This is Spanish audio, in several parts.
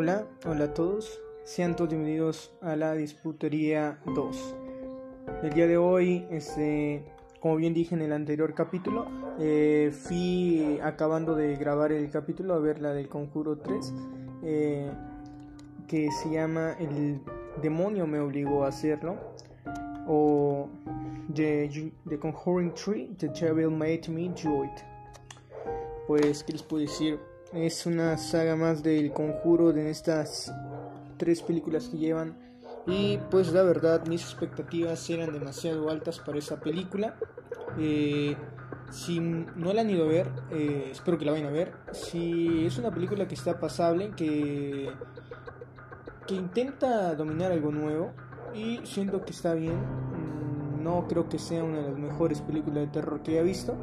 Hola, hola a todos. Sean todos bienvenidos a la Disputería 2. El día de hoy, este, como bien dije en el anterior capítulo, eh, fui acabando de grabar el capítulo a ver la del Conjuro 3, eh, que se llama El demonio me obligó a hacerlo, o The, The Conjuring 3, The Devil Made Me Do It. Pues, ¿qué les puedo decir? Es una saga más del conjuro de estas tres películas que llevan. Y pues la verdad mis expectativas eran demasiado altas para esa película. Eh, si no la han ido a ver, eh, espero que la vayan a ver. Si es una película que está pasable, que, que intenta dominar algo nuevo y siento que está bien. Mm, no creo que sea una de las mejores películas de terror que haya visto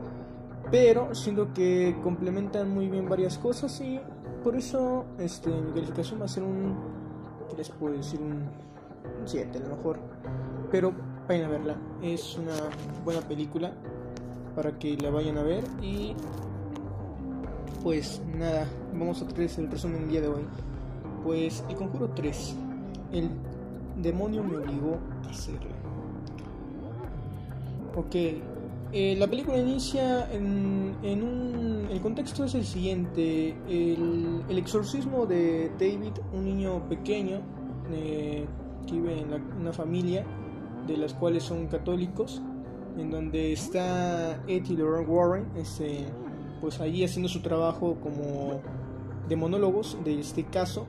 pero siento que complementan muy bien varias cosas y por eso este, mi calificación va a ser un, ¿qué les puedo decir? Un 7 a lo mejor, pero vayan a verla, es una buena película para que la vayan a ver y pues nada, vamos a traer el resumen el día de hoy. Pues el conjuro 3, el demonio me obligó a hacerlo. Ok, eh, la película inicia en, un... El contexto es el siguiente. El, exorcismo de David, un niño pequeño eh, que vive en una familia de las cuales son católicos, en donde está Ed y Warren, este, pues allí haciendo su trabajo como de monólogos de este caso,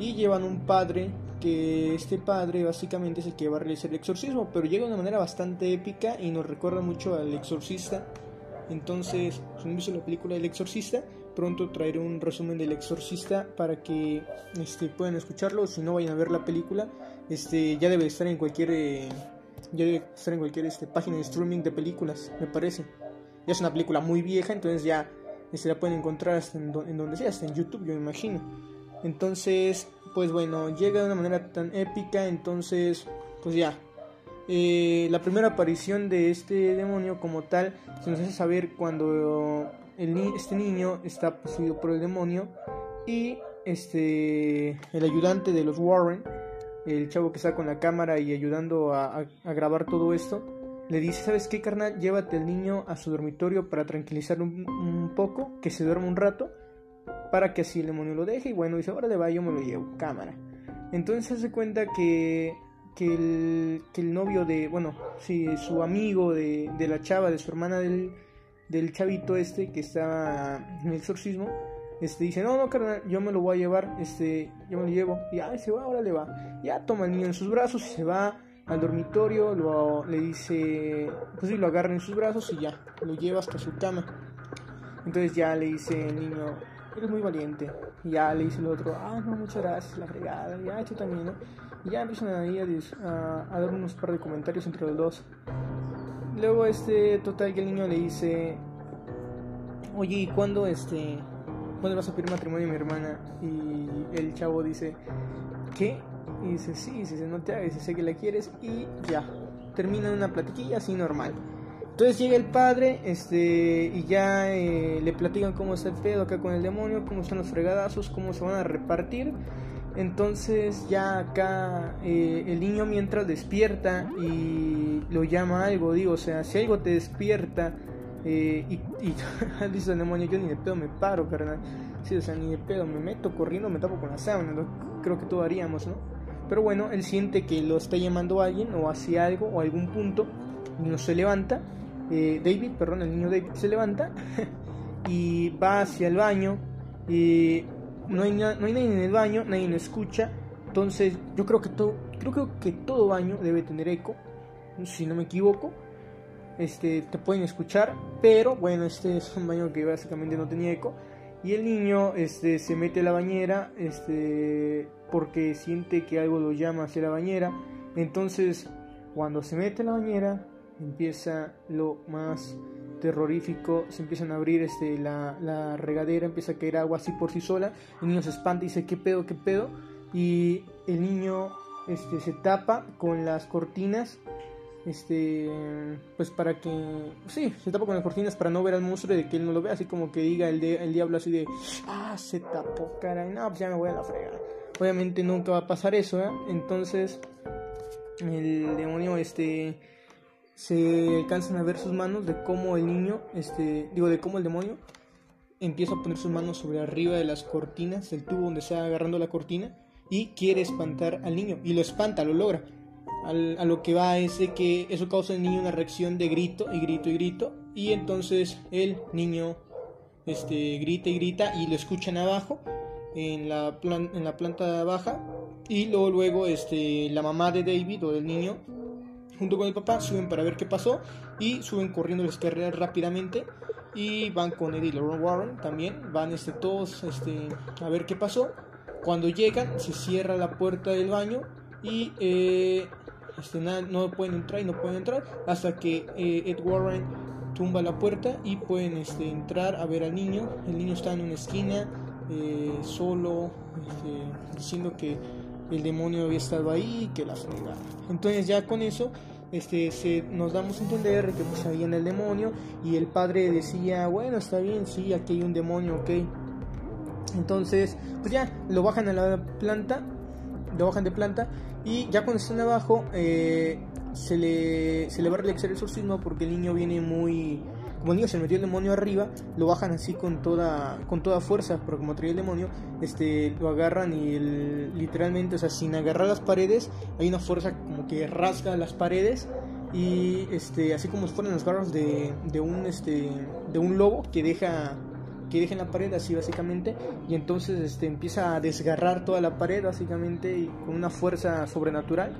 y llevan un padre que este padre básicamente es el que va a realizar el exorcismo, pero llega de una manera bastante épica y nos recuerda mucho al exorcista. Entonces, si no han visto la película del exorcista, pronto traeré un resumen del exorcista para que este, puedan escucharlo. Si no vayan a ver la película, este, ya debe estar en cualquier, eh, ya debe estar en cualquier este, página de streaming de películas, me parece. Ya es una película muy vieja, entonces ya este, la pueden encontrar hasta en, en donde sea, hasta en YouTube, yo me imagino. Entonces, pues bueno, llega de una manera tan épica, entonces, pues ya. Eh, la primera aparición de este demonio como tal se nos hace saber cuando este niño está poseído por el demonio y este el ayudante de los Warren, el chavo que está con la cámara y ayudando a, grabar todo esto, le dice, ¿sabes qué, carnal? Llévate al niño a su dormitorio para tranquilizarlo un, un poco, que se duerma un rato para que así el demonio lo deje y bueno, dice, ahora de va, yo me lo llevo, cámara. Entonces se cuenta que, que, el, que el novio de, bueno, sí, su amigo de, de la chava, de su hermana del, del chavito este que estaba en el exorcismo, este dice, no, no, carnal, yo me lo voy a llevar, este, yo me lo llevo, y ahí se va, ahora le va, ya toma el niño en sus brazos y se va al dormitorio, le dice, pues sí, lo agarra en sus brazos y ya, lo lleva hasta su cama. Entonces ya le dice el niño, eres muy valiente. Y ya le dice el otro, ah, no, muchas gracias, la fregada, ya, tú también, ¿no? Y ya empiezan ahí a, a, dar unos par de comentarios entre los dos. Luego, este, total, que el niño le dice, oye, ¿y cuándo, este, cuándo vas a pedir matrimonio a mi hermana? Y el chavo dice, ¿qué? Y dice, sí, dice, no te hagas, sé que la quieres, y ya, termina una platiquilla así normal. Entonces llega el padre este, y ya eh, le platican cómo está el pedo acá con el demonio, cómo están los fregadazos, cómo se van a repartir. Entonces ya acá eh, el niño mientras despierta y lo llama algo, digo, o sea, si algo te despierta eh, y, y dice el demonio, yo ni de pedo me paro, carnal. Sí, o sea, ni de pedo me meto corriendo, me tapo con la sábana, creo que todo haríamos, ¿no? Pero bueno, él siente que lo está llamando alguien o hace algo o algún punto y no se levanta eh, David, perdón, el niño David se levanta y va hacia el baño. Hay, no hay nadie en el baño, nadie lo escucha. Entonces, yo creo que todo, creo que todo baño debe tener eco, si no me equivoco. Este, te pueden escuchar, pero bueno, este es un baño que básicamente no tenía eco. Y el niño este, se mete a la bañera este, porque siente que algo lo llama hacia la bañera. Entonces, cuando se mete a la bañera, empieza lo más terrorífico, se empiezan a abrir este, la, regadera, empieza a caer agua así por sí sola, el niño se espanta y dice, ¿qué pedo, qué pedo? Y el niño este, se tapa con las cortinas este pues para que sí se tapa con las cortinas para no ver al monstruo y de que él no lo vea así como que diga el, el diablo así de ah se tapó cara y no pues ya me voy a la fregada obviamente nunca va a pasar eso ¿eh? entonces el demonio este se alcanzan a ver sus manos de cómo el niño este digo de cómo el demonio empieza a poner sus manos sobre arriba de las cortinas del tubo donde está agarrando la cortina y quiere espantar al niño y lo espanta lo logra. A lo que va es de que eso causa el niño una reacción de grito y grito y grito y entonces el niño este, grita y grita y lo escuchan abajo en la, en la planta baja y luego, luego este, la mamá de David o del niño junto con el papá suben para ver qué pasó y suben corriendo las carreras rápidamente y van con Eddie y Warren también van este, todos este, a ver qué pasó cuando llegan se cierra la puerta del baño y eh, este, no pueden entrar y no pueden entrar hasta que eh, Ed Warren tumba la puerta y pueden este, entrar a ver al niño. El niño está en una esquina, eh, solo, este, diciendo que el demonio había estado ahí que la fregada. Entonces ya con eso este, se, nos damos a entender que pues había en el demonio y el padre decía, bueno, está bien, sí, aquí hay un demonio, ok. Entonces, pues ya, lo bajan a la planta, lo bajan de planta y ya cuando están abajo, eh, se, le, se le va a realizar el exorcismo porque el niño viene muy... Como el niño se metió el demonio arriba, lo bajan así con toda, con toda fuerza, pero como traía el demonio, este, lo agarran y literalmente, o sea, sin agarrar las paredes, hay una fuerza como que rasga las paredes y este, así como si fueran las garras de, de un, este, de un lobo que deja que dejen la pared así básicamente y entonces este, empieza a desgarrar toda la pared básicamente y con una fuerza sobrenatural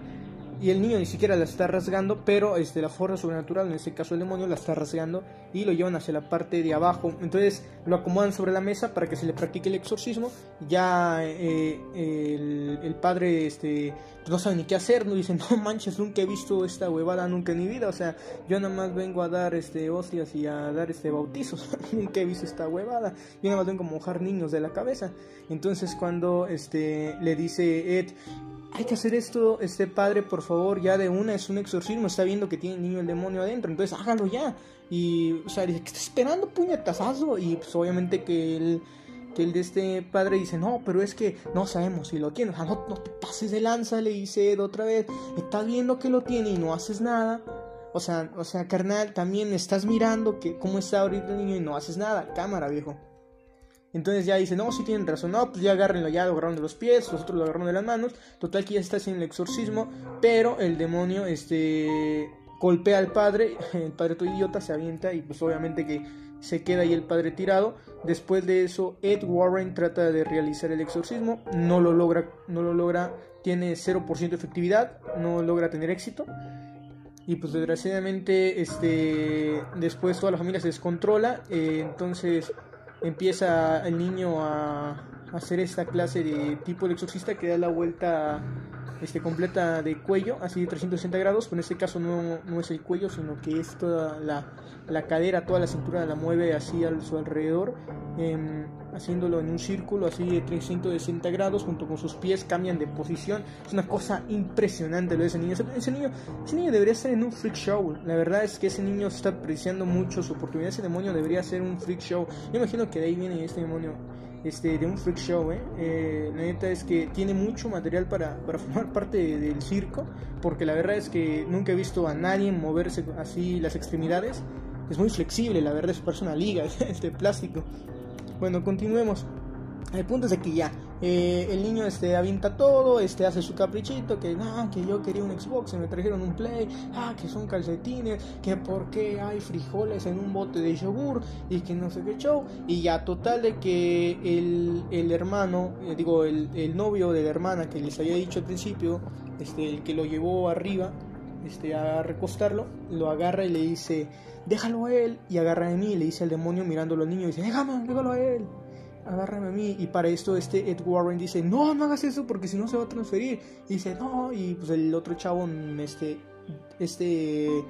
y el niño ni siquiera la está rasgando, pero este, la fuerza sobrenatural, en este caso el demonio, la está rasgando y lo llevan hacia la parte de abajo. Entonces lo acomodan sobre la mesa para que se le practique el exorcismo. Ya eh, el, padre este, pues no sabe ni qué hacer, no dice, no manches, nunca he visto esta huevada nunca en mi vida. O sea, yo nada más vengo a dar este, hostias y a dar este, bautizos. nunca he visto esta huevada. Yo nada más vengo a mojar niños de la cabeza. Entonces cuando este, le dice Ed, hay que hacer esto, este padre, por favor, ya de una, es un exorcismo, está viendo que tiene el niño el demonio adentro, entonces hágalo ya. Y, o sea, dice, ¿qué está esperando, puñetazazo? Y pues obviamente que el, que el de este padre dice, no, pero es que no sabemos si lo tiene, o sea, no, no te pases de lanza, le dice Ed otra vez, estás viendo que lo tiene y no haces nada. O sea, o sea, carnal, también estás mirando que cómo está ahorita el niño y no haces nada. Cámara, viejo. Entonces ya dice, no, si tienen razón, no, pues ya agárrenlo, ya lo agarraron de los pies, los otros lo agarraron de las manos, total que ya está haciendo el exorcismo, pero el demonio, este, golpea al padre, el padre todo idiota se avienta y pues obviamente que se queda ahí el padre tirado. Después de eso, Ed Warren trata de realizar el exorcismo, no lo logra, no lo logra, tiene 0% de efectividad, no logra tener éxito. Y pues desgraciadamente, este, después toda la familia se descontrola, eh, entonces empieza el niño a hacer esta clase de tipo exorcista que da la vuelta este, completa de cuello, así de 360 grados, pero en este caso no, no es el cuello, sino que es toda la, la, cadera, toda la cintura la mueve así a su alrededor, em, haciéndolo en un círculo así de 360 grados, junto con sus pies cambian de posición, es una cosa impresionante lo de ese niño. Ese, niño, ese niño debería estar en un freak show, la verdad es que ese niño está apreciando mucho su oportunidad, ese demonio debería ser un freak show, yo imagino que de ahí viene este demonio este, de un freak show, ¿eh? ¿eh? la neta es que tiene mucho material para, para formar parte del circo, porque la verdad es que nunca he visto a nadie moverse así las extremidades. Es muy flexible, la verdad es parece una liga, este plástico. Bueno, continuemos. El punto es de que ya, eh, el niño este, avienta todo, este, hace su caprichito, que ah, que yo quería un Xbox, me trajeron un Play, ah, que son calcetines, que por qué hay frijoles en un bote de yogur, y que no sé qué show, y ya total de que el, el hermano, eh, digo, el, el, novio de la hermana que les había dicho al principio, este, el que lo llevó arriba, este, a recostarlo, lo agarra y le dice, déjalo a él, y agarra a mí y le dice al demonio mirándolo al niño, y dice, déjame, déjalo a él agárrame a mí. Y para esto este Ed Warren dice, no, no hagas eso porque si no se va a transferir. Y dice, no, y pues el otro chavo, este, este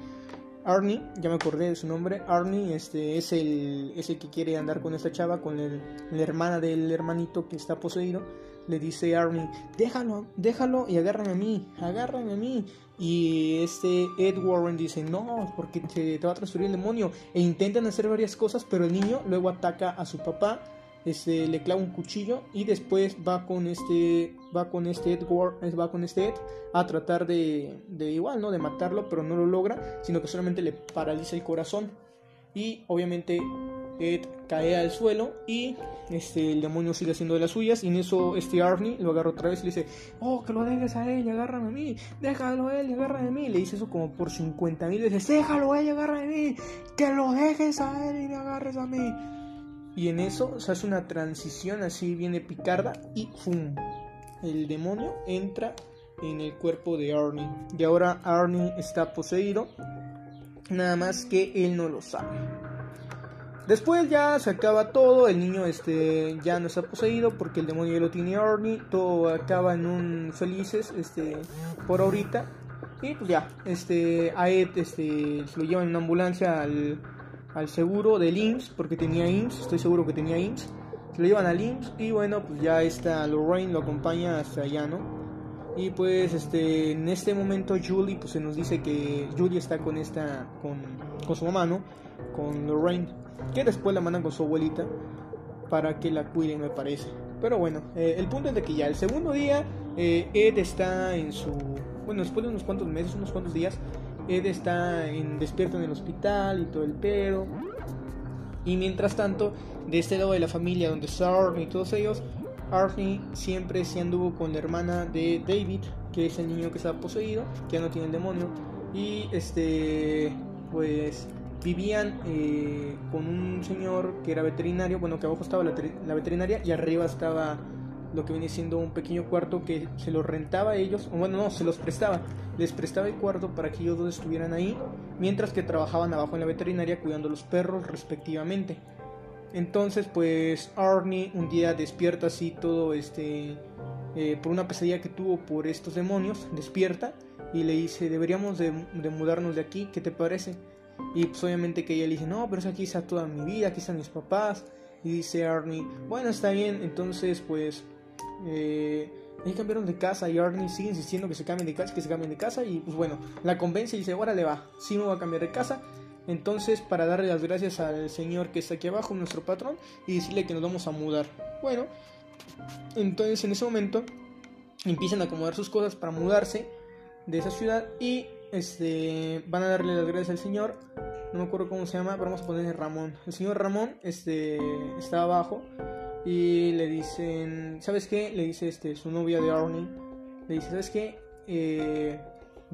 Arnie, ya me acordé de su nombre, Arnie este, es, el, que quiere andar con esta chava, con el, la hermana del hermanito que está poseído. le dice Arnie, déjalo, déjalo y agárrame a mí, agárrame a mí. Y este Ed Warren dice, no, porque te, te va a transferir el demonio. E intentan hacer varias cosas, pero el niño luego ataca a su papá este, le clava un cuchillo y después va con este va con este Ed va con este Ed a tratar de, de igual no de matarlo pero no lo logra sino que solamente le paraliza el corazón y obviamente Ed cae al suelo y este, el demonio sigue haciendo de las suyas y en eso este Arnie lo agarra otra vez y le dice, oh, que lo dejes a él agárrame a mí, déjalo a él agárrame a mí. Le dice eso como por 50 mil veces, déjalo a él agárrame a mí, que lo dejes a él y me agarres a mí. Y en eso se hace una transición así viene picarda y ¡fum! El demonio entra en el cuerpo de Arnie. Y ahora Arnie está poseído. Nada más que él no lo sabe. Después ya se acaba todo, el niño este ya no está poseído porque el demonio ya lo tiene Arnie, todo acaba en un felices este por ahorita. Y pues ya, este a Ed este lo llevan en una ambulancia al al seguro del IMSS, porque tenía IMSS, estoy seguro que tenía IMSS. Se lo llevan al IMSS y bueno, pues ya está Lorraine lo acompaña hasta allá, ¿no? Y pues este en este momento Julie pues se nos dice que Julie está con esta con, con su mamá, ¿no? Con Lorraine, que después la mandan con su abuelita para que la cuiden, me parece. Pero bueno, eh, el punto es de que ya el segundo día eh, Ed está en su bueno, después de unos cuantos meses, unos cuantos días, Ed está en, despierto en el hospital y todo el pedo. Y mientras tanto, de este lado de la familia donde está y todos ellos, Arnie siempre se anduvo con la hermana de David, que es el niño que está poseído, que ya no tiene el demonio. Y este, pues vivían eh, con un señor que era veterinario, bueno, que abajo estaba la veterinaria y arriba estaba lo que viene siendo un pequeño cuarto que se los rentaba a ellos, o bueno, no, se los prestaba, les prestaba el cuarto para que ellos dos estuvieran ahí, mientras que trabajaban abajo en la veterinaria cuidando los perros respectivamente. Entonces, pues Arnie un día despierta así todo este, eh, por una pesadilla que tuvo por estos demonios, despierta y le dice, deberíamos de, de mudarnos de aquí, ¿qué te parece? Y pues obviamente que ella le dice, no, pero es aquí está toda mi vida, aquí están mis papás. Y dice Arnie, bueno, está bien, entonces pues eh, cambiaron de casa y Arnie sigue insistiendo que se cambien de casa, que se cambien de casa y pues bueno, la convence y dice, le va, sí me va a cambiar de casa. Entonces, para darle las gracias al señor que está aquí abajo, nuestro patrón, y decirle que nos vamos a mudar. Bueno, entonces en ese momento empiezan a acomodar sus cosas para mudarse de esa ciudad y este van a darle las gracias al señor. No me acuerdo cómo se llama, pero vamos a ponerle Ramón. El señor Ramón este, está abajo y le dicen, ¿sabes qué? Le dice este, su novia de Arnie, le dice, ¿sabes qué? Eh,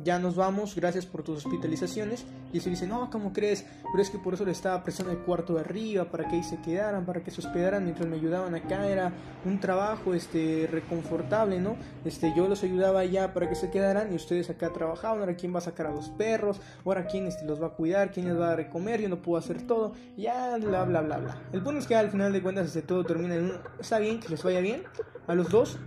ya nos vamos, gracias por tus hospitalizaciones. Y se dice, no, ¿cómo crees? Pero es que por eso le estaba prestando el cuarto de arriba, para que ahí se quedaran, para que se hospedaran mientras me ayudaban acá. Era un trabajo este, reconfortable, ¿no? Este, yo los ayudaba allá para que se quedaran y ustedes acá trabajaban. Ahora, ¿quién va a sacar a los perros? Ahora, ¿quién este, los va a cuidar? ¿Quién les va a dar? Yo no puedo hacer todo. Ya, bla, bla, bla, bla. El punto es que al final de cuentas este, todo termina en un... Está bien, que les vaya bien a los dos.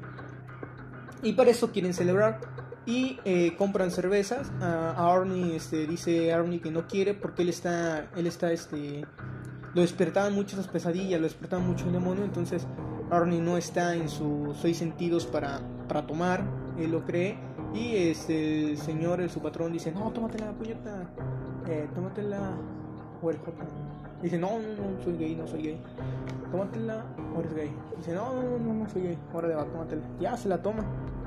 Y para eso quieren celebrar y eh, compran cervezas. A, Arnie este, dice Arnie que no quiere porque él está, él está, este, lo despertaban mucho esas pesadillas, lo despertaban mucho el demonio, entonces Arnie no está en sus seis sentidos para, para tomar, él lo cree. Y este, el señor, el, su patrón, dice, no, tómatela, puñeta, eh, tómatela, o el Dice, no, no, no, soy gay, no soy gay. Tómatela, o eres gay. Dice, no, no, no, no soy gay, ahora de va, tómatela. Ya se la toma.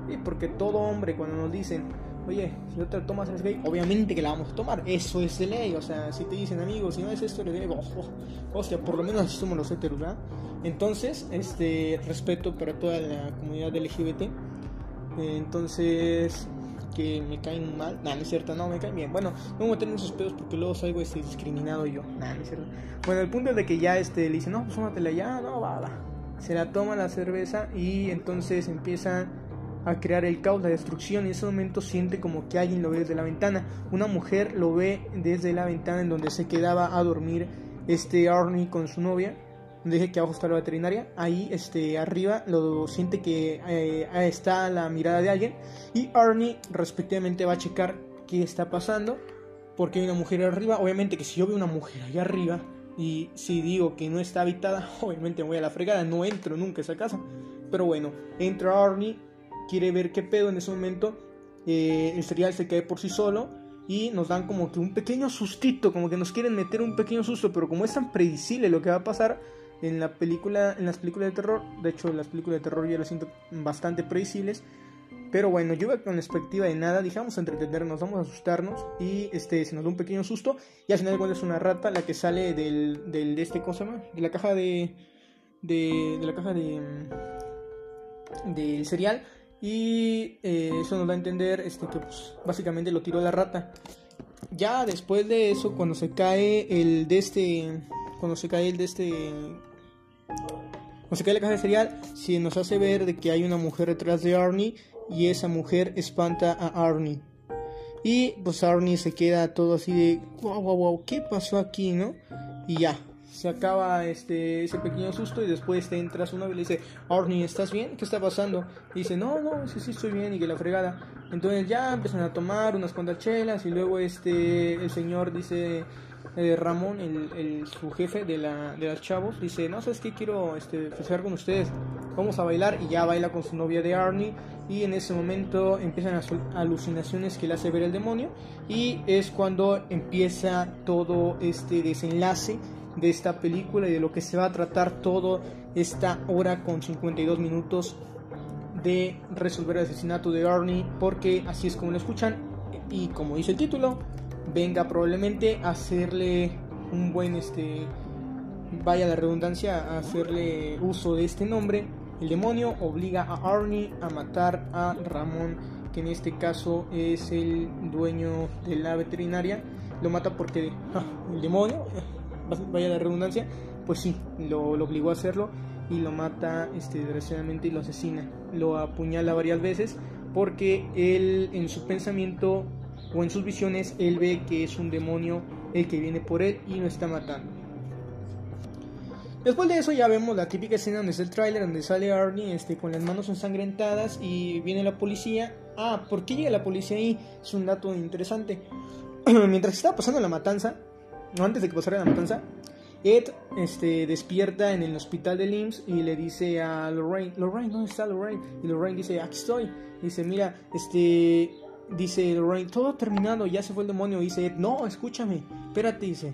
Y porque todo hombre cuando nos dicen, oye, si no te tomas eres gay, obviamente que la vamos a tomar, eso es de ley, o sea, si te dicen amigos, si no es esto, eres gay, ojo, hostia, por lo menos somos los heteros, ¿verdad? Entonces, este, respeto para toda la comunidad LGBT, entonces, que me caen mal, nada, no es cierto, no, me caen bien, bueno, no voy a tener esos pedos porque luego salgo este, discriminado yo, nada, no es cierto, bueno, el punto es de que ya, este, le dicen, no, pues tómatela ya, no, va, va, se la toma la cerveza y entonces empiezan a crear el caos, la destrucción. Y en ese momento siente como que alguien lo ve desde la ventana. Una mujer lo ve desde la ventana en donde se quedaba a dormir este Arnie con su novia. Dije que abajo está la veterinaria. Ahí este, arriba lo siente que eh, está la mirada de alguien. Y Arnie respectivamente va a checar qué está pasando. Porque hay una mujer arriba. Obviamente que si yo veo una mujer allá arriba. Y si digo que no está habitada, obviamente me voy a la fregada. No entro nunca a esa casa. Pero bueno, entra Arnie, quiere ver qué pedo en ese momento. Eh, el serial se cae por sí solo y nos dan como que un pequeño sustito, como que nos quieren meter un pequeño susto, pero como es tan predecible lo que va a pasar en la película, en las películas de terror, de hecho las películas de terror yo las siento bastante predecibles, pero bueno, yo iba con perspectiva de nada, dije vamos a entretenernos, vamos a asustarnos y este se nos da un pequeño susto y al final cuando es una rata la que sale del, del de este cosa, de la caja de, de, de la caja de del cereal y eh, eso nos da a entender este, que pues, básicamente lo tiró la rata. Ya después de eso, cuando se cae el de este. Cuando se cae el de este. Cuando se cae la caja de cereal, si nos hace ver de que hay una mujer detrás de Arnie y esa mujer espanta a Arnie. Y pues Arnie se queda todo así de wow, wow, wow, ¿qué pasó aquí, no? Y ya, se acaba este, ese pequeño susto y después te entra su novio y le dice, Arnie, ¿estás bien? ¿Qué está pasando? Y dice, no, no, sí, sí, estoy bien y que la fregada. Entonces ya empiezan a tomar unas cuantas chelas y luego este, el señor dice, eh, Ramón, el, su jefe de, la, de las chavos, dice, no, ¿sabes qué? Quiero este, festejar con ustedes, vamos a bailar y ya baila con su novia de Arnie y en ese momento empiezan las alucinaciones que le hace ver el demonio y es cuando empieza todo este desenlace de esta película y de lo que se va a tratar todo esta hora con 52 minutos de resolver el asesinato de Arnie porque así es como lo escuchan y como dice el título venga probablemente a hacerle un buen este vaya la redundancia a hacerle uso de este nombre. El demonio obliga a Arnie a matar a Ramón que en este caso es el dueño de la veterinaria. Lo mata porque ah, el demonio vaya la redundancia, pues sí, lo, obligó a hacerlo y lo mata este, desgraciadamente y lo asesina. Lo apuñala varias veces porque él en su pensamiento o en sus visiones él ve que es un demonio el que viene por él y lo está matando. Después de eso ya vemos la típica escena donde está el tráiler donde sale Arnie este, con las manos ensangrentadas y viene la policía. Ah, ¿por qué llega la policía ahí? Es un dato interesante. Mientras estaba pasando la matanza, antes de que pasara la matanza, Ed este, despierta en el hospital de IMSS y le dice a Lorraine, Lorraine, ¿dónde está Lorraine? Y Lorraine dice, aquí estoy. dice, mira, este, dice Lorraine, todo ha terminado, ya se fue el demonio. Dice Ed, no, escúchame, espérate, dice,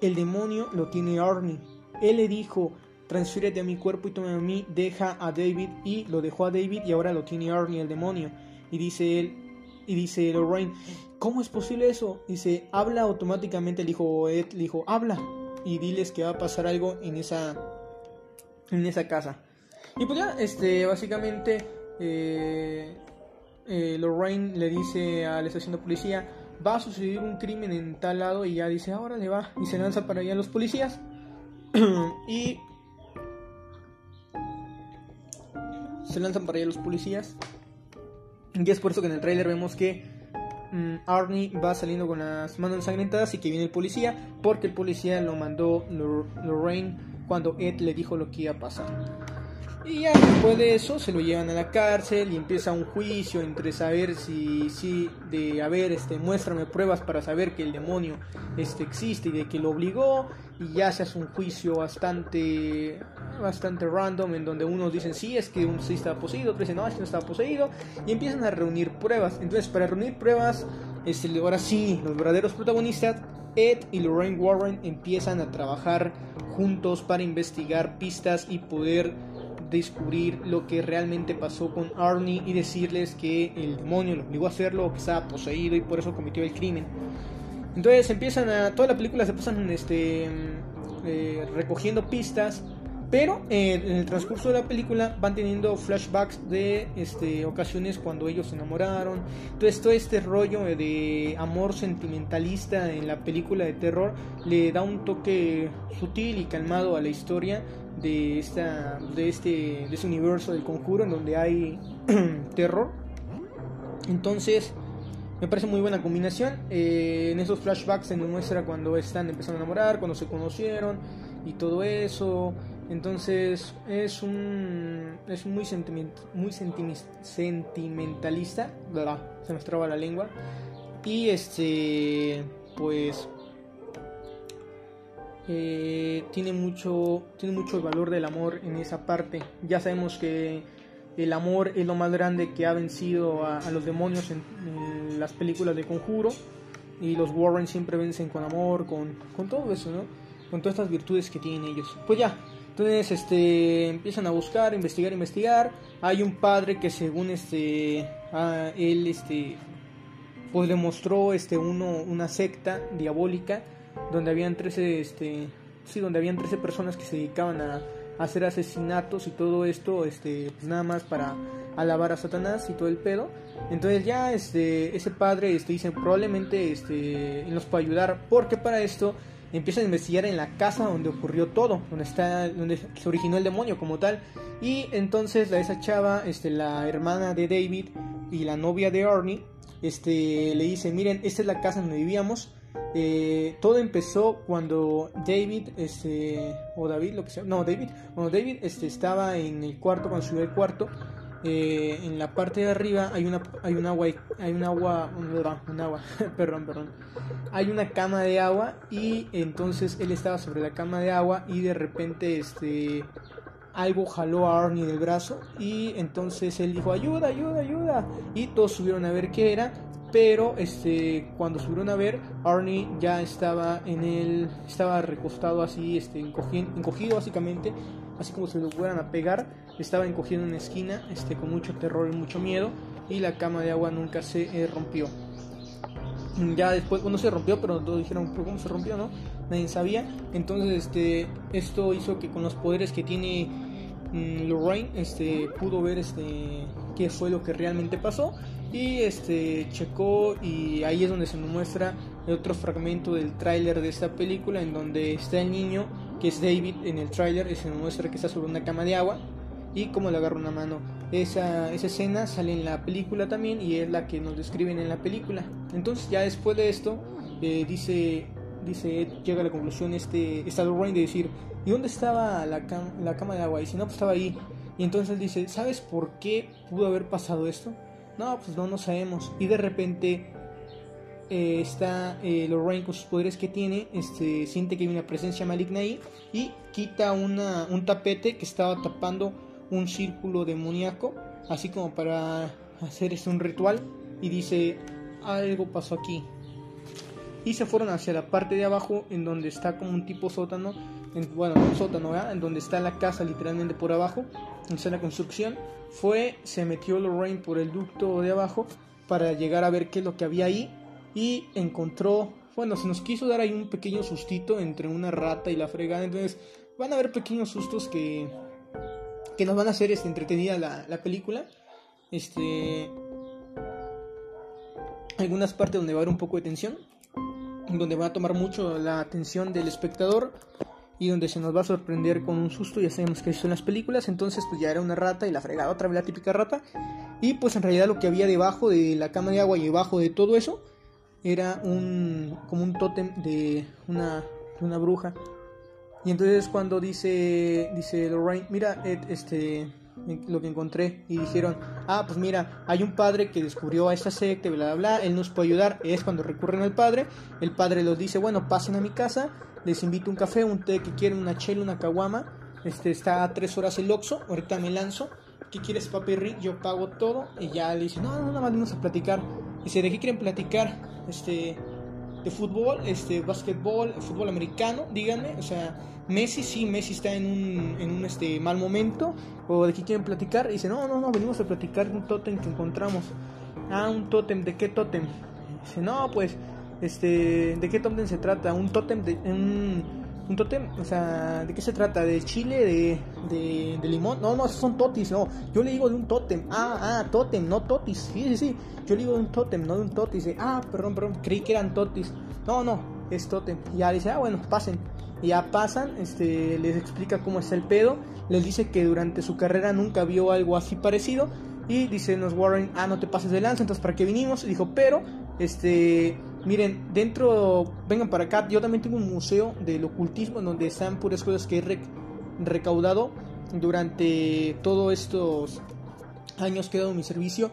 el demonio lo tiene Arnie. Él le dijo, transfiérete a mi cuerpo y toma a mí, deja a David y lo dejó a David y ahora lo tiene Arnie, el demonio. Y dice él, y dice Lorraine, ¿cómo es posible eso? Dice, habla automáticamente, le dijo Ed, le dijo, habla y diles que va a pasar algo en esa, en esa casa. Y pues ya, este, básicamente, eh, eh, Lorraine le dice a la estación de policía, va a suceder un crimen en tal lado y ya dice, ahora le va y se lanza para allá los policías. y se lanzan para allá los policías y es por eso que en el trailer vemos que mm, Arnie va saliendo con las manos ensangrentadas y que viene el policía, porque el policía lo mandó Lorraine cuando Ed le dijo lo que iba a pasar. Y ya después de eso se lo llevan a la cárcel y empieza un juicio entre saber si, si de haber, este, muéstrame pruebas para saber que el demonio este, existe y de que lo obligó. Y ya se hace un juicio bastante, bastante random en donde unos dicen sí, es que un sí estaba poseído, otros dicen no, es que no estaba poseído. Y empiezan a reunir pruebas. Entonces para reunir pruebas, este, ahora sí, los verdaderos protagonistas Ed y Lorraine Warren empiezan a trabajar juntos para investigar pistas y poder descubrir lo que realmente pasó con Arnie y decirles que el demonio lo obligó a hacerlo o que estaba poseído y por eso cometió el crimen. Entonces empiezan a. Toda la película se pasan este, eh, recogiendo pistas. Pero eh, en el transcurso de la película van teniendo flashbacks de este, ocasiones cuando ellos se enamoraron. Entonces todo este rollo de amor sentimentalista en la película de terror le da un toque sutil y calmado a la historia de, esta, de, este, de este universo del conjuro en donde hay terror. Entonces, me parece muy buena combinación. Eh, en esos flashbacks se nos muestra cuando están empezando a enamorar, cuando se conocieron y todo eso. Entonces es un es muy muy sentimentalista, se me traba la lengua. Y este pues eh, tiene mucho tiene mucho el valor del amor en esa parte. Ya sabemos que el amor es lo más grande que ha vencido a, los demonios en, las películas de conjuro y los Warren siempre vencen con amor con, con todo eso no con todas estas virtudes que tienen ellos. Pues ya entonces este empiezan a buscar investigar investigar. Hay un padre que según este él este pues demostró este uno una secta diabólica donde habían 13 este sí donde habían 13 personas que se dedicaban a, hacer asesinatos y todo esto este pues nada más para alabar a Satanás y todo el pedo. Entonces ya este ese padre este dice probablemente este nos puede ayudar porque para esto empiezan a investigar en la casa donde ocurrió todo donde está donde se originó el demonio como tal. Y entonces la esa chava este la hermana de David y la novia de Arnie este le dice miren esta es la casa donde vivíamos eh, todo empezó cuando David, este, o David, lo que sea, no, David, cuando David este, estaba en el cuarto, cuando subió al cuarto, eh, en la parte de arriba hay una, hay un agua, hay un agua, un, agua, perdón, perdón, hay una cama de agua y entonces él estaba sobre la cama de agua y de repente, este, algo jaló a Arnie del brazo y entonces él dijo ayuda, ayuda, ayuda y todos subieron a ver qué era pero este cuando subieron a ver Arnie ya estaba en el estaba recostado así este encogido, básicamente así como si lo fueran a pegar estaba encogido en una esquina este con mucho terror y mucho miedo y la cama de agua nunca se eh, rompió. Ya después bueno se rompió pero todos dijeron cómo se rompió no nadie sabía entonces este esto hizo que con los poderes que tiene mm, Lorraine este pudo ver este qué fue lo que realmente pasó y este checó y ahí es donde se nos muestra otro fragmento del tráiler de esta película en donde está el niño que es David en el tráiler y se nos muestra que está sobre una cama de agua y cómo le agarra una mano esa, esa escena sale en la película también y es la que nos describen en la película entonces ya después de esto eh, dice dice llega a la conclusión este está Lorraine de decir ¿y dónde estaba la, la cama de agua? y si no pues estaba ahí y entonces dice ¿sabes por qué pudo haber pasado esto? No, pues no, no sabemos. Y de repente eh, está eh, Lorraine con sus poderes que tiene, este, siente que hay una presencia maligna ahí y quita una, un tapete que estaba tapando un círculo demoníaco, así como para hacer este, un ritual y dice algo pasó aquí. Y se fueron hacia la parte de abajo en donde está como un tipo sótano, bueno, un sótano, en donde está la casa literalmente por abajo, donde está la construcción. Fue, se metió Lorraine por el ducto de abajo para llegar a ver qué es lo que había ahí y encontró, bueno, se nos quiso dar ahí un pequeño sustito entre una rata y la fregada, entonces van a haber pequeños sustos que, que nos van a hacer este, entretenida la, la película. Este, algunas partes donde va a haber un poco de tensión, donde va a tomar mucho la atención del espectador y donde se nos va a sorprender con un susto, ya sabemos que son las películas, entonces pues ya era una rata y la fregada otra vez la típica rata, y pues en realidad lo que había debajo de la cama de agua y debajo de todo eso era un como un tótem de una, una bruja. Y entonces cuando dice dice Lorraine, mira, este lo que encontré y dijeron, ah, pues mira, hay un padre que descubrió a esta secta, bla, bla, bla, él nos puede ayudar, es cuando recurren al padre, el padre los dice, bueno, pasen a mi casa, les invito un café, un té que quieren, una chela, una caguama, este, está a tres horas el Oxxo, ahorita me lanzo, ¿qué quieres papi Rick? Yo pago todo, y ya le dice, no, no, nada más vamos a platicar, dice, ¿de qué quieren platicar? Este, de fútbol, este, básquetbol, fútbol americano, díganme, o sea, Messi, sí, Messi está en un, en un este, mal momento, o de qué quieren platicar, y dice, no, no, no, venimos a platicar de un tótem que encontramos, ah, un tótem, ¿de qué tótem? Dice, no, pues, este, ¿de qué tótem se trata? Un tótem de un, un tótem, o sea, ¿de qué se trata? ¿De chile, de, de, limón? No, no, son totis, no. Yo le digo de un tótem. Ah, ah, tótem, no totis. Sí, sí, sí. Yo le digo de un tótem, no de un totis. Ah, perdón, perdón, creí que eran totis. No, no, es tótem. Y ya dice, ah, bueno, pasen. Y ya pasan, este, les explica cómo está el pedo. Les dice que durante su carrera nunca vio algo así parecido. Y dice nos Warren, ah, no te pases de lanza, entonces ¿para qué vinimos? Y dijo, pero, este, Miren, dentro, vengan para acá, yo también tengo un museo del ocultismo donde están puras cosas que he recaudado durante todos estos años que he dado mi servicio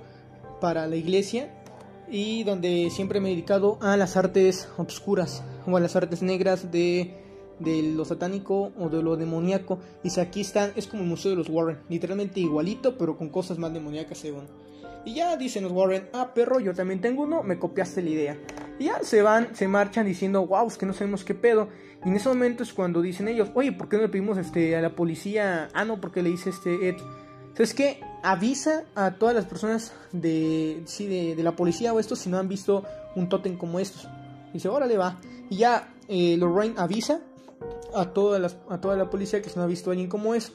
para la iglesia y donde siempre me he dedicado a las artes obscuras o a las artes negras de lo satánico o de lo demoníaco. Dice, aquí están, es como el Museo de los Warren, literalmente igualito, pero con cosas más demoníacas según. Y ya dicen los Warren, ah, perro, yo también tengo uno, me copiaste la idea. Y ya se van, se marchan diciendo, wow, es que no sabemos qué pedo. Y en ese momento es cuando dicen ellos, oye, ¿por qué no le pedimos este, a la policía? Ah, no, porque le dice este Ed. ¿Sabes qué? Avisa a todas las personas de, sí, de, de la policía o esto si no han visto un tótem como estos. Dice, órale, va. Y ya eh, Lorraine avisa a toda, las, a toda la policía que se no ha visto a alguien como es.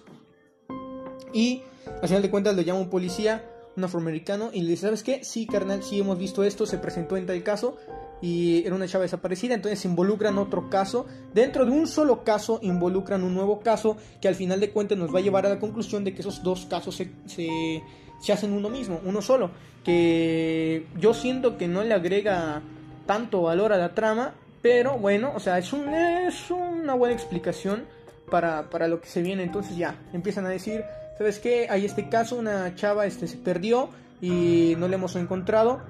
Y al final de cuentas le llama un policía, un afroamericano, y le dice, ¿sabes qué? Sí, carnal, sí hemos visto esto, se presentó en tal caso y era una chava desaparecida, entonces involucran otro caso. Dentro de un solo caso involucran un nuevo caso que al final de cuentas nos va a llevar a la conclusión de que esos dos casos se, se, se hacen uno mismo, uno solo. Que yo siento que no le agrega tanto valor a la trama, pero bueno, o sea, es, un, es una buena explicación para, para lo que se viene. Entonces ya, empiezan a decir, ¿sabes qué? Hay este caso, una chava este, se perdió y no la hemos encontrado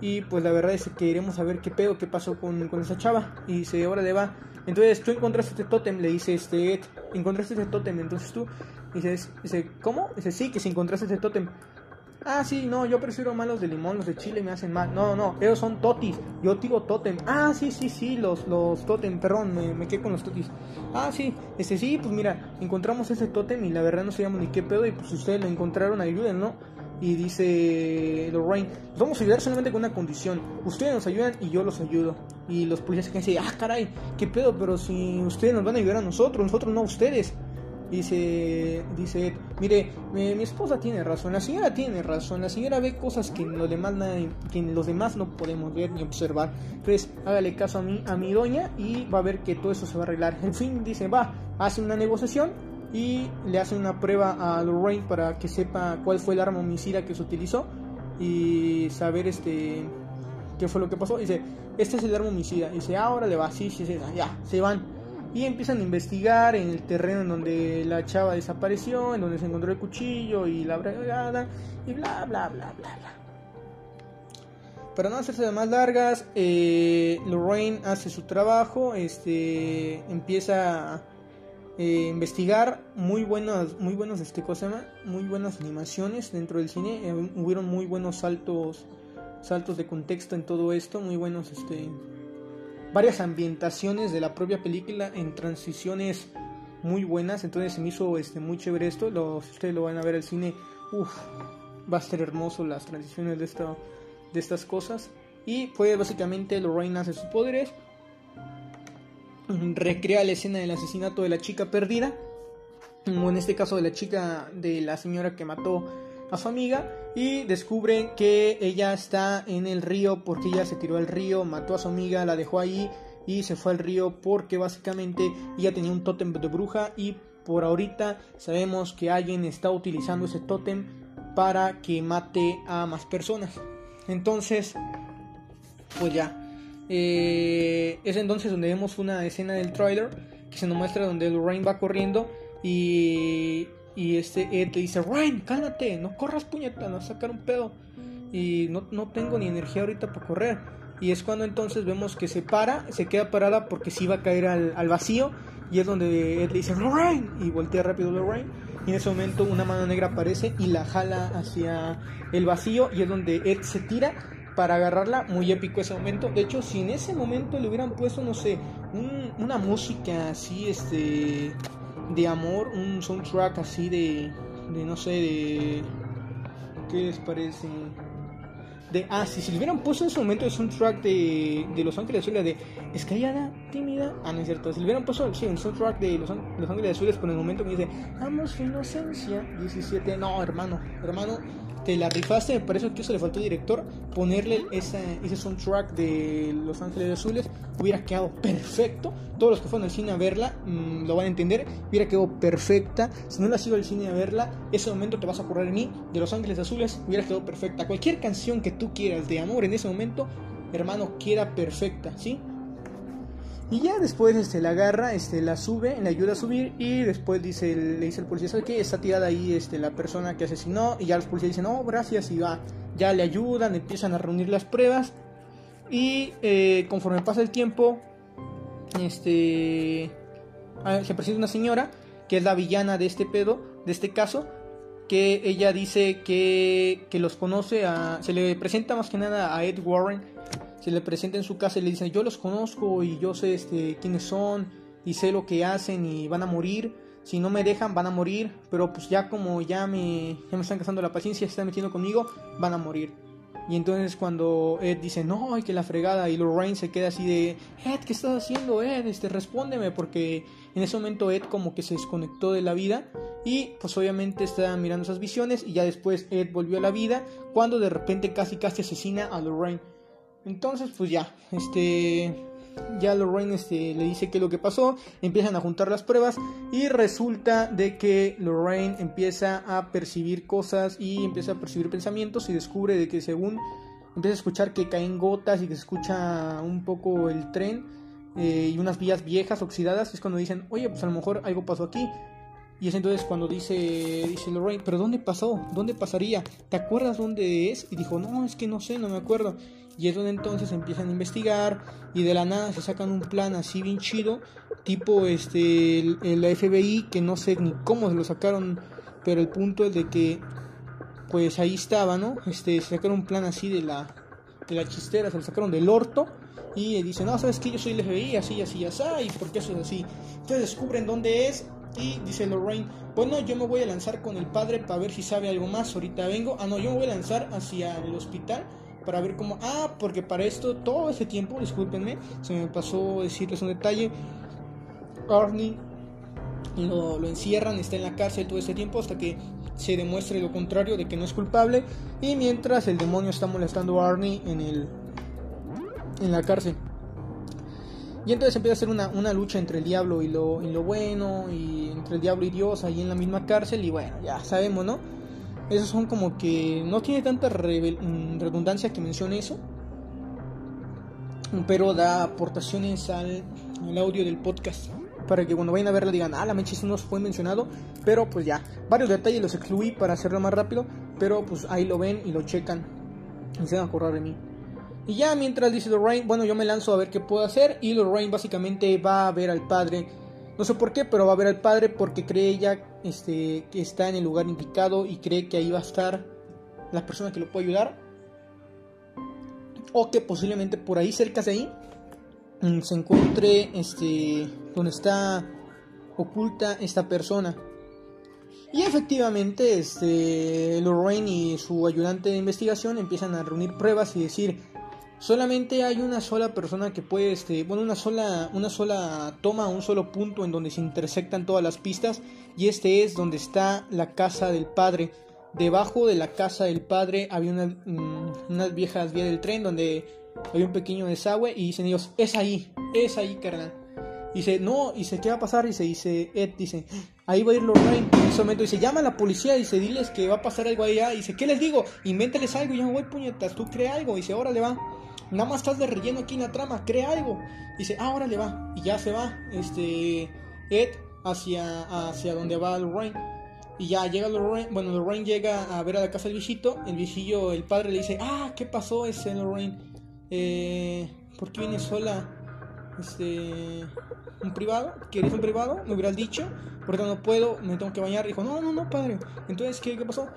y pues la verdad es que queremos saber qué pedo, qué pasó con, con esa chava. Y dice, ahora le va. Entonces tú encontraste este tótem, le dice este encontraste este tótem. Entonces tú dices, dice, ¿cómo? Dice, sí, que si encontraste este tótem. Ah, sí, no, yo prefiero más los de limón, los de chile me hacen mal. No, no, ellos son totis. Yo digo tótem. Ah, sí, sí, sí, los, los tótem, perdón, me, me quedé con los totis. Ah, sí, este sí, pues mira, encontramos ese tótem y la verdad no sabíamos ni qué pedo. Y pues ustedes lo encontraron, ayuden, ¿no? Y dice Lorraine, vamos a ayudar solamente con una condición. Ustedes nos ayudan y yo los ayudo. Y los policías se quedan ah, caray, qué pedo, pero si ustedes nos van a ayudar a nosotros, nosotros no a ustedes. Dice, dice, mire, mi, mi, esposa tiene razón, la señora tiene razón, la señora ve cosas que los demás, que los demás no podemos ver ni observar. Entonces, hágale caso a mí, a mi doña y va a ver que todo eso se va a arreglar. En fin, dice, va, hace una negociación y le hace una prueba a Lorraine para que sepa cuál fue el arma homicida que se utilizó y saber este qué fue lo que pasó. Dice, este es el arma homicida. Dice, ahora le va, sí, sí, sí, ya, se van y empiezan a investigar en el terreno en donde la chava desapareció, en donde se encontró el cuchillo y la bregada y bla bla bla bla bla. Para no hacerse de más largas, eh, Lorraine hace su trabajo, este, empieza eh, investigar muy buenas, muy buenos, este, cosa, muy buenas animaciones dentro del cine, eh, hubieron muy buenos saltos, saltos de contexto en todo esto, muy buenos, este, varias ambientaciones de la propia película en transiciones muy buenas. Entonces se me hizo este, muy chévere esto. Lo, si ustedes lo van a ver al cine, uff, va a ser hermoso las transiciones de, esto, de estas cosas. Y pues básicamente Lorraine hace sus poderes. Recrea la escena del asesinato de la chica perdida. O en este caso de la chica de la señora que mató a su amiga y descubren que ella está en el río porque ella se tiró al río, mató a su amiga, la dejó ahí y se fue al río porque básicamente ella tenía un tótem de bruja y por ahorita sabemos que alguien está utilizando ese tótem para que mate a más personas. Entonces, pues ya. Eh, es entonces donde vemos una escena del trailer que se nos muestra donde Lorraine va corriendo y y este Ed le dice, Ryan, cálmate, no corras puñeta, no sacar un pedo. Y no, no tengo ni energía ahorita para correr. Y es cuando entonces vemos que se para, se queda parada porque se iba a caer al, al vacío. Y es donde Ed le dice, Lorraine, y voltea rápido Lorraine. Y en ese momento una mano negra aparece y la jala hacia el vacío. Y es donde Ed se tira para agarrarla. Muy épico ese momento. De hecho, si en ese momento le hubieran puesto, no sé, una música así, este de amor, un soundtrack así de, de no sé, de... ¿Qué les parece? De, ah, si, si le hubieran puesto en ese momento el soundtrack de, de Los Ángeles Azules de Escallada, tímida. Ah, no es cierto. Si le hubieran puesto sí, un soundtrack de Los, Ángeles Azules con el momento que dice Amo su inocencia, 17. No, hermano, hermano te la rifaste, por eso que eso le faltó al director, ponerle ese, ese soundtrack de Los Ángeles Azules, hubiera quedado perfecto. Todos los que fueron al cine a verla mmm, lo van a entender, hubiera quedado perfecta. Si no la sido al cine a verla, ese momento te vas a acordar de mí, de Los Ángeles Azules, hubiera quedado perfecta. Cualquier canción que tú quieras de amor en ese momento, hermano, queda perfecta, ¿sí? Y ya después este, la agarra, este, la sube, le ayuda a subir y después dice, le dice el policía. Está tirada ahí este, la persona que asesinó y ya los policías dicen, no, gracias y va, ya le ayudan, empiezan a reunir las pruebas y eh, conforme pasa el tiempo, este, ah, se presenta una señora que es la villana de este pedo, de este caso, que ella dice que, que los conoce, a, se le presenta más que nada a Ed Warren, se le presenta en su casa y le dice, yo los conozco y yo sé este, quiénes son y sé lo que hacen y van a morir, si no me dejan van a morir, pero pues ya como ya me, ya me están cazando la paciencia, se están metiendo conmigo, van a morir. Y entonces cuando Ed dice, no, hay que la fregada, y Lorraine se queda así de, Ed, ¿qué estás haciendo, Ed? Este, respóndeme, porque en ese momento Ed como que se desconectó de la vida y pues obviamente está mirando esas visiones y ya después Ed volvió a la vida cuando de repente casi casi asesina a Lorraine. Entonces pues ya, este ya Lorraine este, le dice qué es lo que pasó, empiezan a juntar las pruebas y resulta de que Lorraine empieza a percibir cosas y empieza a percibir pensamientos y descubre de que según empieza a escuchar que caen gotas y que se escucha un poco el tren eh, y unas vías viejas oxidadas, es cuando dicen, oye, pues a lo mejor algo pasó aquí. Y es entonces cuando dice, dice Lorraine, pero ¿dónde pasó? ¿Dónde pasaría? ¿Te acuerdas dónde es? Y dijo, no, es que no sé, no me acuerdo. Y es donde entonces empiezan a investigar y de la nada se sacan un plan así bien chido, tipo este el, FBI, que no sé ni cómo se lo sacaron, pero el punto es de que pues ahí estaba, ¿no? Este, se sacaron un plan así de la, de la chistera, se lo sacaron del orto y dicen, no, sabes que yo soy el FBI, así, así, así, y por qué eso es así. Entonces descubren dónde es y dice Lorraine, bueno, yo me voy a lanzar con el padre para ver si sabe algo más, ahorita vengo. Ah, no, yo me voy a lanzar hacia el hospital para ver cómo... Ah, porque para esto, todo ese tiempo, discúlpenme, se me pasó decirles un detalle. Arnie lo, lo encierran, está en la cárcel todo ese tiempo hasta que se demuestre lo contrario de que no es culpable. Y mientras el demonio está molestando a Arnie en, el, en la cárcel. Y entonces empieza a ser una, una lucha entre el diablo y lo, y lo bueno, y entre el diablo y Dios ahí en la misma cárcel. Y bueno, ya sabemos, ¿no? Esos son como que no tiene tanta mm, redundancia que mencione eso, pero da aportaciones al, audio del podcast para que cuando vayan a verla digan, ah, la mecha no fue mencionado, pero pues ya, varios detalles los excluí para hacerlo más rápido, pero pues ahí lo ven y lo checan y se van a acordar de mí. Y ya mientras dice Lorraine, bueno, yo me lanzo a ver qué puedo hacer y Lorraine básicamente va a ver al padre no sé por qué, pero va a ver al padre porque cree ella este, que está en el lugar indicado y cree que ahí va a estar la persona que lo puede ayudar. O que posiblemente por ahí, cerca de ahí, mm, se encuentre este, donde está oculta esta persona. Y efectivamente, este, Lorraine y su ayudante de investigación empiezan a reunir pruebas y decir, solamente hay una sola persona que puede, este, bueno, una sola, una sola toma, un solo punto en donde se intersectan todas las pistas y este es donde está la casa del padre. Debajo de la casa del padre había mm, unas viejas vías del tren donde había un pequeño desagüe y dicen ellos, es ahí, es ahí, carnal. Y dice, no, y dice, ¿qué va a pasar? Y se dice, Ed, dice, ahí va a ir Lorraine. En ese momento dice, llama a la policía, dice, diles que va a pasar algo allá. Y dice, ¿qué les digo? Invéntales algo. Y yo, güey, puñetas, tú crea algo. Y dice, órale va nada más estás de relleno aquí en la trama, crea algo. Dice, ah, le va. Y ya se va, este, Ed hacia, hacia donde va Lorraine. Y ya llega Lorraine, bueno, Lorraine llega a ver a la casa del viejito. El viejillo, el padre le dice, ah, ¿qué pasó ese Lorraine? Eh, ¿Por qué viene sola? Este, un privado, ¿quieres un privado? Me hubieras dicho, porque no puedo, me tengo que bañar. Dijo, no, no, no, padre. Entonces, ¿qué, qué pasó?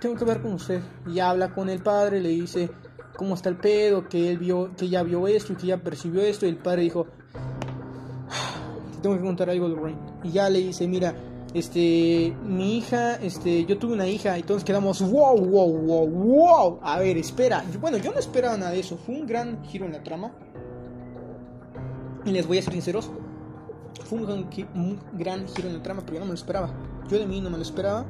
Tengo que ver con usted. Y habla con el padre, le dice, cómo está el pedo, que él vio, que ya vio esto y que ya percibió esto. Y el padre dijo, te tengo que contar algo, Lorraine. Y ya le dice, mira, este, mi hija, este, yo tuve una hija, y todos quedamos, wow, wow, wow, wow. A ver, espera. Bueno, yo no esperaba nada de eso. Fue un gran giro en la trama. Y les voy a ser sinceros. Fue un gran, un gran giro en la trama, pero yo no me lo esperaba. Yo de mí no me lo esperaba.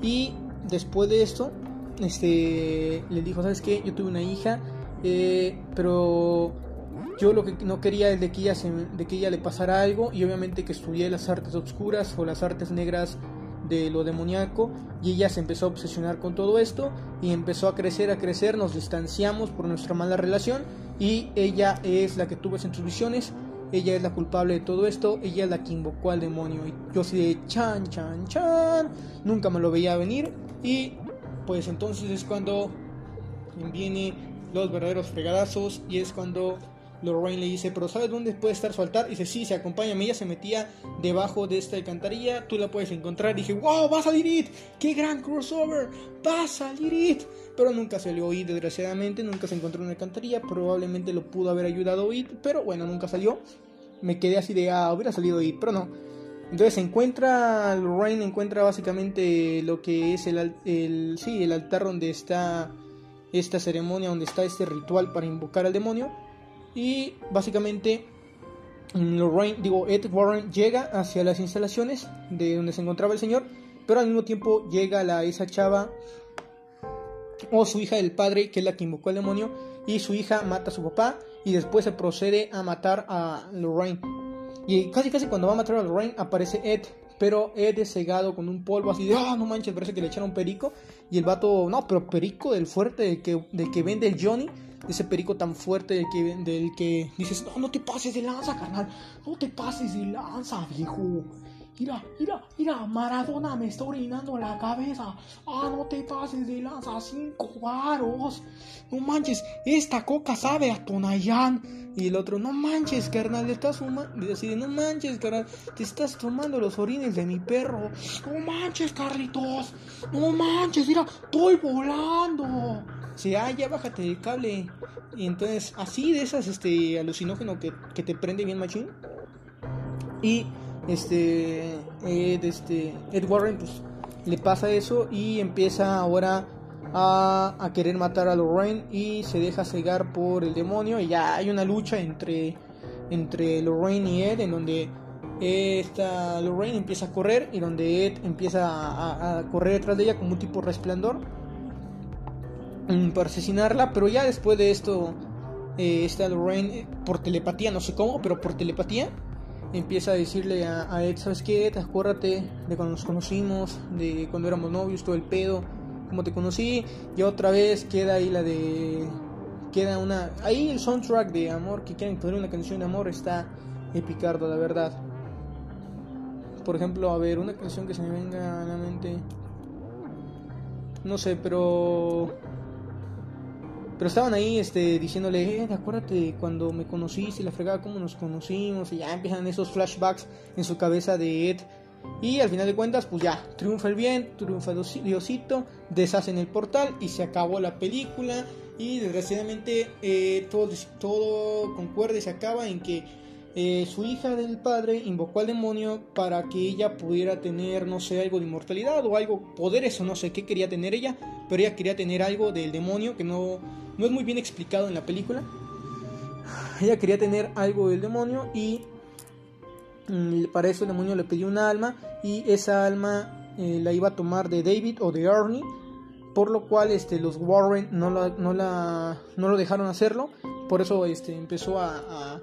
Y después de esto, este, le dijo, ¿sabes qué? Yo tuve una hija, eh, pero yo lo que no quería es de que, ella de que ella le pasara algo y obviamente que estudié las artes oscuras o las artes negras de lo demoníaco y ella se empezó a obsesionar con todo esto y empezó a crecer, a crecer, nos distanciamos por nuestra mala relación y ella es la que tuvo esas visiones, ella es la culpable de todo esto, ella es la que invocó al demonio y yo así de chan, chan, chan, nunca me lo veía venir y pues entonces es cuando vienen los verdaderos fregadazos y es cuando Lorraine le dice, pero ¿sabes dónde puede estar su altar? Y dice, sí, se acompáñame. Ella se metía debajo de esta alcantarilla, tú la puedes encontrar. Y dije, wow, va a salir It, qué gran crossover, va a salir It. Pero nunca salió It, desgraciadamente, nunca se encontró en una alcantarilla. Probablemente lo pudo haber ayudado It, pero bueno, nunca salió. Me quedé así de, ah, hubiera salido It, pero no. Entonces encuentra, Lorraine encuentra básicamente lo que es el, sí, el altar donde está esta ceremonia, donde está este ritual para invocar al demonio. Y básicamente mm, Lorraine, digo, Ed Warren llega hacia las instalaciones de donde se encontraba el señor, pero al mismo tiempo llega la, esa chava o su hija del padre, que es la que invocó al demonio, y su hija mata a su papá y después se procede a matar a Lorraine. Y casi casi cuando va a matar a Lorraine aparece Ed, pero Ed es cegado con un polvo así de, ah, no manches, parece que le echaron perico. Y el vato, no, pero perico del fuerte, del que, del que vende el Johnny ese perico tan fuerte del que, del que dices, no, no te pases de lanza, carnal, no te pases de lanza, viejo. Mira, mira, mira, Maradona me está orinando la cabeza. Ah, no te pases de lanza, cinco varos. No manches, esta coca sabe a Tonayán. Y el otro, no manches, carnal, le estás. Así no manches, carnal, te estás tomando los orines de mi perro. No manches, Carlitos. No manches, mira, estoy volando. Si, ah, ya bájate el cable. Y entonces, así de esas, este, alucinógeno que, que te prende bien machín. Y este Ed, este Ed Warren pues le pasa eso y empieza ahora a, a, querer matar a Lorraine y se deja cegar por el demonio y ya hay una lucha entre entre Lorraine y Ed en donde esta Lorraine empieza a correr y donde Ed empieza a, correr detrás de ella como un tipo resplandor mm, para asesinarla pero ya después de esto eh, esta Lorraine eh, por telepatía no sé cómo pero por telepatía empieza a decirle a, Ed, ¿sabes qué? Ed? Acuérdate de cuando nos conocimos, de cuando éramos novios, todo el pedo, cómo te conocí. Y otra vez queda ahí la de... Queda una... Ahí el soundtrack de Amor, que quieren poner una canción de amor, está epicardo, la verdad. Por ejemplo, a ver, una canción que se me venga a la mente... No sé, pero pero estaban ahí este, diciéndole, eh, acuérdate cuando me conociste y la fregada, cómo nos conocimos. Y ya empiezan esos flashbacks en su cabeza de Ed. Y al final de cuentas, pues ya, triunfa el bien, triunfa Diosito, deshacen el portal y se acabó la película. Y desgraciadamente eh, todo, todo concuerda y se acaba en que eh, su hija del padre invocó al demonio para que ella pudiera tener, no sé, algo de inmortalidad o algo, poderes o no sé qué quería tener ella, pero ella quería tener algo del demonio que no, no es muy bien explicado en la película. Ella quería tener algo del demonio y mm, para eso el demonio le pidió una alma y esa alma eh, la iba a tomar de David o de Ernie, por lo cual este, los Warren no, la, no, la, no lo dejaron hacerlo, por eso este, empezó a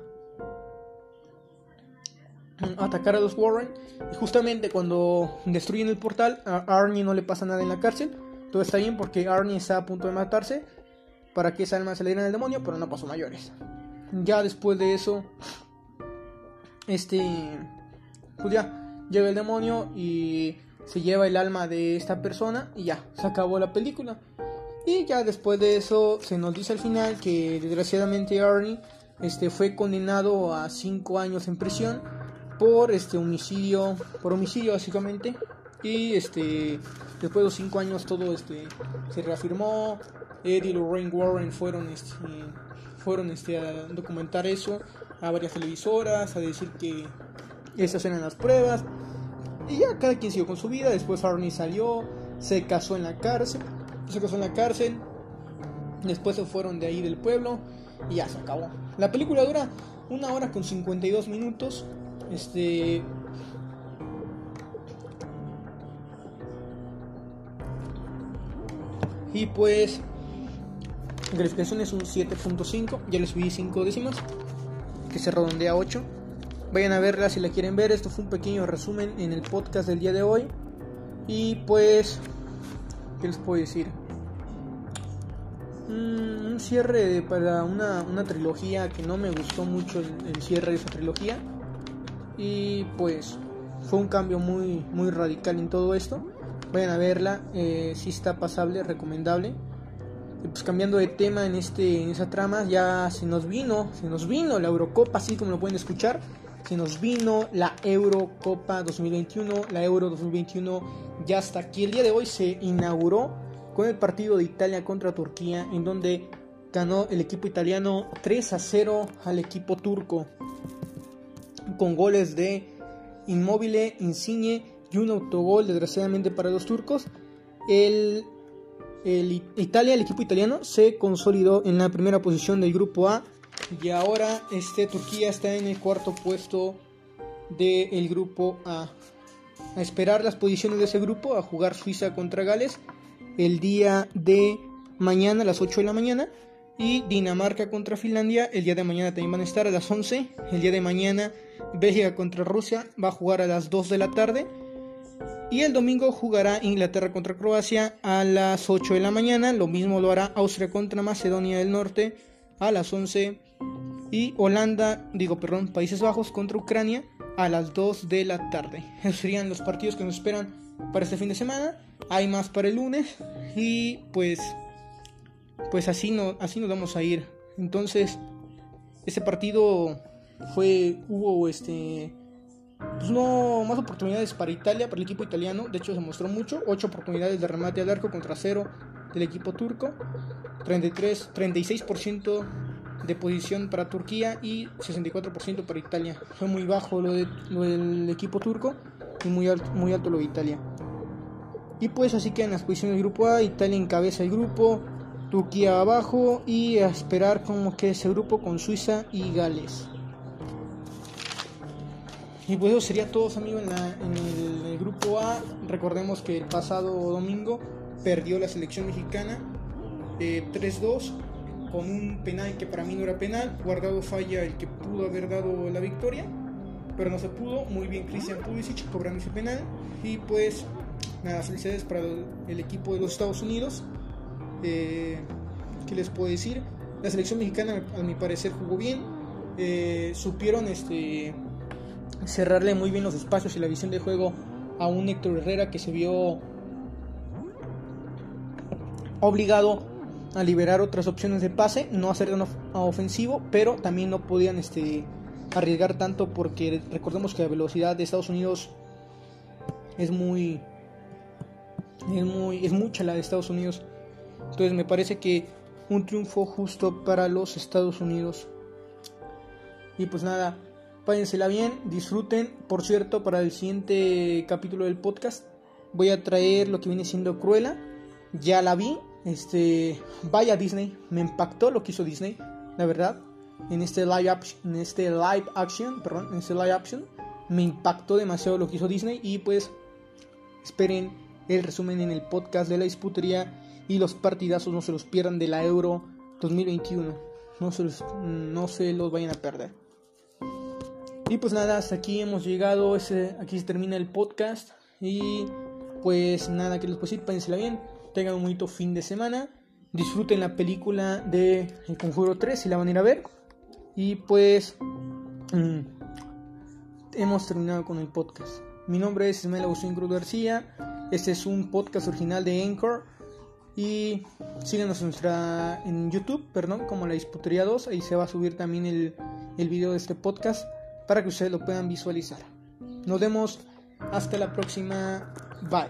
atacar a los Warren. Y justamente cuando destruyen el portal, a Arnie no le pasa nada en la cárcel. Todo está bien porque Arnie está a punto de matarse para que esa alma se le diera al demonio, pero no pasó mayores. Ya después de eso, este, pues ya, llega el demonio y se lleva el alma de esta persona y ya, se acabó la película. Y ya después de eso se nos dice al final que desgraciadamente Arnie este, fue condenado a 5 años en prisión por este homicidio, por homicidio básicamente. Y este después de los cinco años todo este se reafirmó. Eddie y Lorraine Warren fueron este, fueron este a documentar eso a varias televisoras, a decir que esas eran las pruebas. Y ya cada quien siguió con su vida. Después Arnie salió, se casó en la cárcel, se casó en la cárcel. Después se fueron de ahí del pueblo y ya se acabó. La película dura una hora con 52 minutos. Este. Y pues. La calificación es un 7.5. Ya les subí 5 décimas. Que se redondea a 8. Vayan a verla si la quieren ver. Esto fue un pequeño resumen en el podcast del día de hoy. Y pues. ¿Qué les puedo decir? Mm, un cierre para una, una, trilogía que no me gustó mucho el cierre de esa trilogía y pues fue un cambio muy, muy radical en todo esto. Vayan a verla, eh, si está pasable, recomendable. Pues cambiando de tema en este en esa trama, ya se nos vino, se nos vino la Eurocopa, así como lo pueden escuchar. Se nos vino la Eurocopa 2021, la Euro 2021 ya hasta aquí. El día de hoy se inauguró con el partido de Italia contra Turquía, en donde ganó el equipo italiano 3 a 0 al equipo turco, con goles de Inmóvil, Insigne y un autogol, desgraciadamente para los turcos. El el Italia, el equipo italiano, se consolidó en la primera posición del grupo A y ahora este Turquía está en el cuarto puesto del grupo A. A esperar las posiciones de ese grupo, a jugar Suiza contra Gales el día de mañana a las 8 de la mañana y Dinamarca contra Finlandia el día de mañana también van a estar a las 11. El día de mañana Bélgica contra Rusia va a jugar a las 2 de la tarde y el domingo jugará Inglaterra contra Croacia a las 8 de la mañana. Lo mismo lo hará Austria contra Macedonia del Norte a las 11. Y Holanda, digo, perdón, Países Bajos contra Ucrania a las 2 de la tarde. Esos serían los partidos que nos esperan para este fin de semana. Hay más para el lunes. Y pues, pues así, no, así nos vamos a ir. Entonces, ese partido fue, hubo este pues no más oportunidades para Italia, para el equipo italiano. De hecho, se mostró mucho. 8 oportunidades de remate al arco contra 0 del equipo turco. 33, 36% de posición para Turquía y 64% para Italia. Fue muy bajo lo, del equipo turco y muy alto, muy alto lo de Italia. Y pues así que las posiciones del grupo A, Italia encabeza el grupo, Turquía abajo y a esperar como que ese grupo con Suiza y Gales. Y pues eso sería todo, amigos, en, el, grupo A. Recordemos que el pasado domingo perdió la selección mexicana 3-2 con un penal que para mí no era penal. Guardado falla el que pudo haber dado la victoria, pero no se pudo. Muy bien Cristian Pulisic cobrando ese penal. Y pues nada, felicidades para el, equipo de los Estados Unidos. Eh, ¿Qué les puedo decir? La selección mexicana a mi parecer jugó bien. Eh, supieron este cerrarle muy bien los espacios y la visión de juego a un Héctor Herrera que se vio obligado a liberar otras opciones de pase, no hacer tan ofensivo, pero también no podían este, arriesgar tanto porque recordemos que la velocidad de Estados Unidos es muy es muy es mucha la de Estados Unidos. Entonces me parece que un triunfo justo para los Estados Unidos. Y pues nada, Páyensela bien, disfruten. Por cierto, para el siguiente capítulo del podcast voy a traer lo que viene siendo Cruella. Ya la vi. Este, vaya Disney, me impactó lo que hizo Disney, la verdad. En este live action, este action, perdón, en este live action me impactó demasiado lo que hizo Disney y pues esperen el resumen en el podcast de la disputería y los partidazos no se los pierdan de la Euro 2021. No se no se los vayan a perder. Y pues nada, hasta aquí hemos llegado, aquí se termina el podcast. Y pues nada, que les puedo decir, pánsela bien, tengan un bonito fin de semana, disfruten la película de El Conjuro 3 si la van a ir a ver. Y pues mm, hemos terminado con el podcast. Mi nombre es Ismael Agustín Cruz García, este es un podcast original de Anchor. Y síganos en, nuestra, YouTube, perdón, como La Disputería 2, ahí se va a subir también el, el video de este podcast para que ustedes lo puedan visualizar. Nos vemos hasta la próxima. Bye.